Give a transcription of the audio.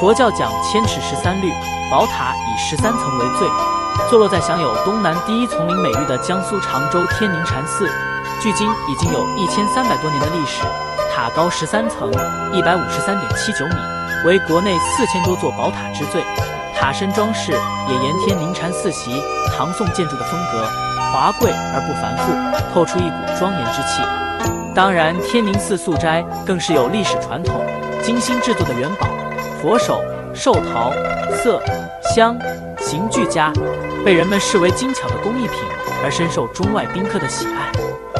佛教讲千尺十三律，宝塔以十三层为最，坐落在享有东南第一丛林美誉的江苏常州天宁禅寺，距今已经有一千三百多年的历史。塔高十三层，一百五十三点七九米，为国内四千多座宝塔之最。塔身装饰也沿天宁禅寺习唐宋建筑的风格，华贵而不繁复，透出一股庄严之气。当然，天宁寺素斋更是有历史传统，精心制作的元宝、佛手、寿桃、色、香、形俱佳，被人们视为精巧的工艺品，而深受中外宾客的喜爱。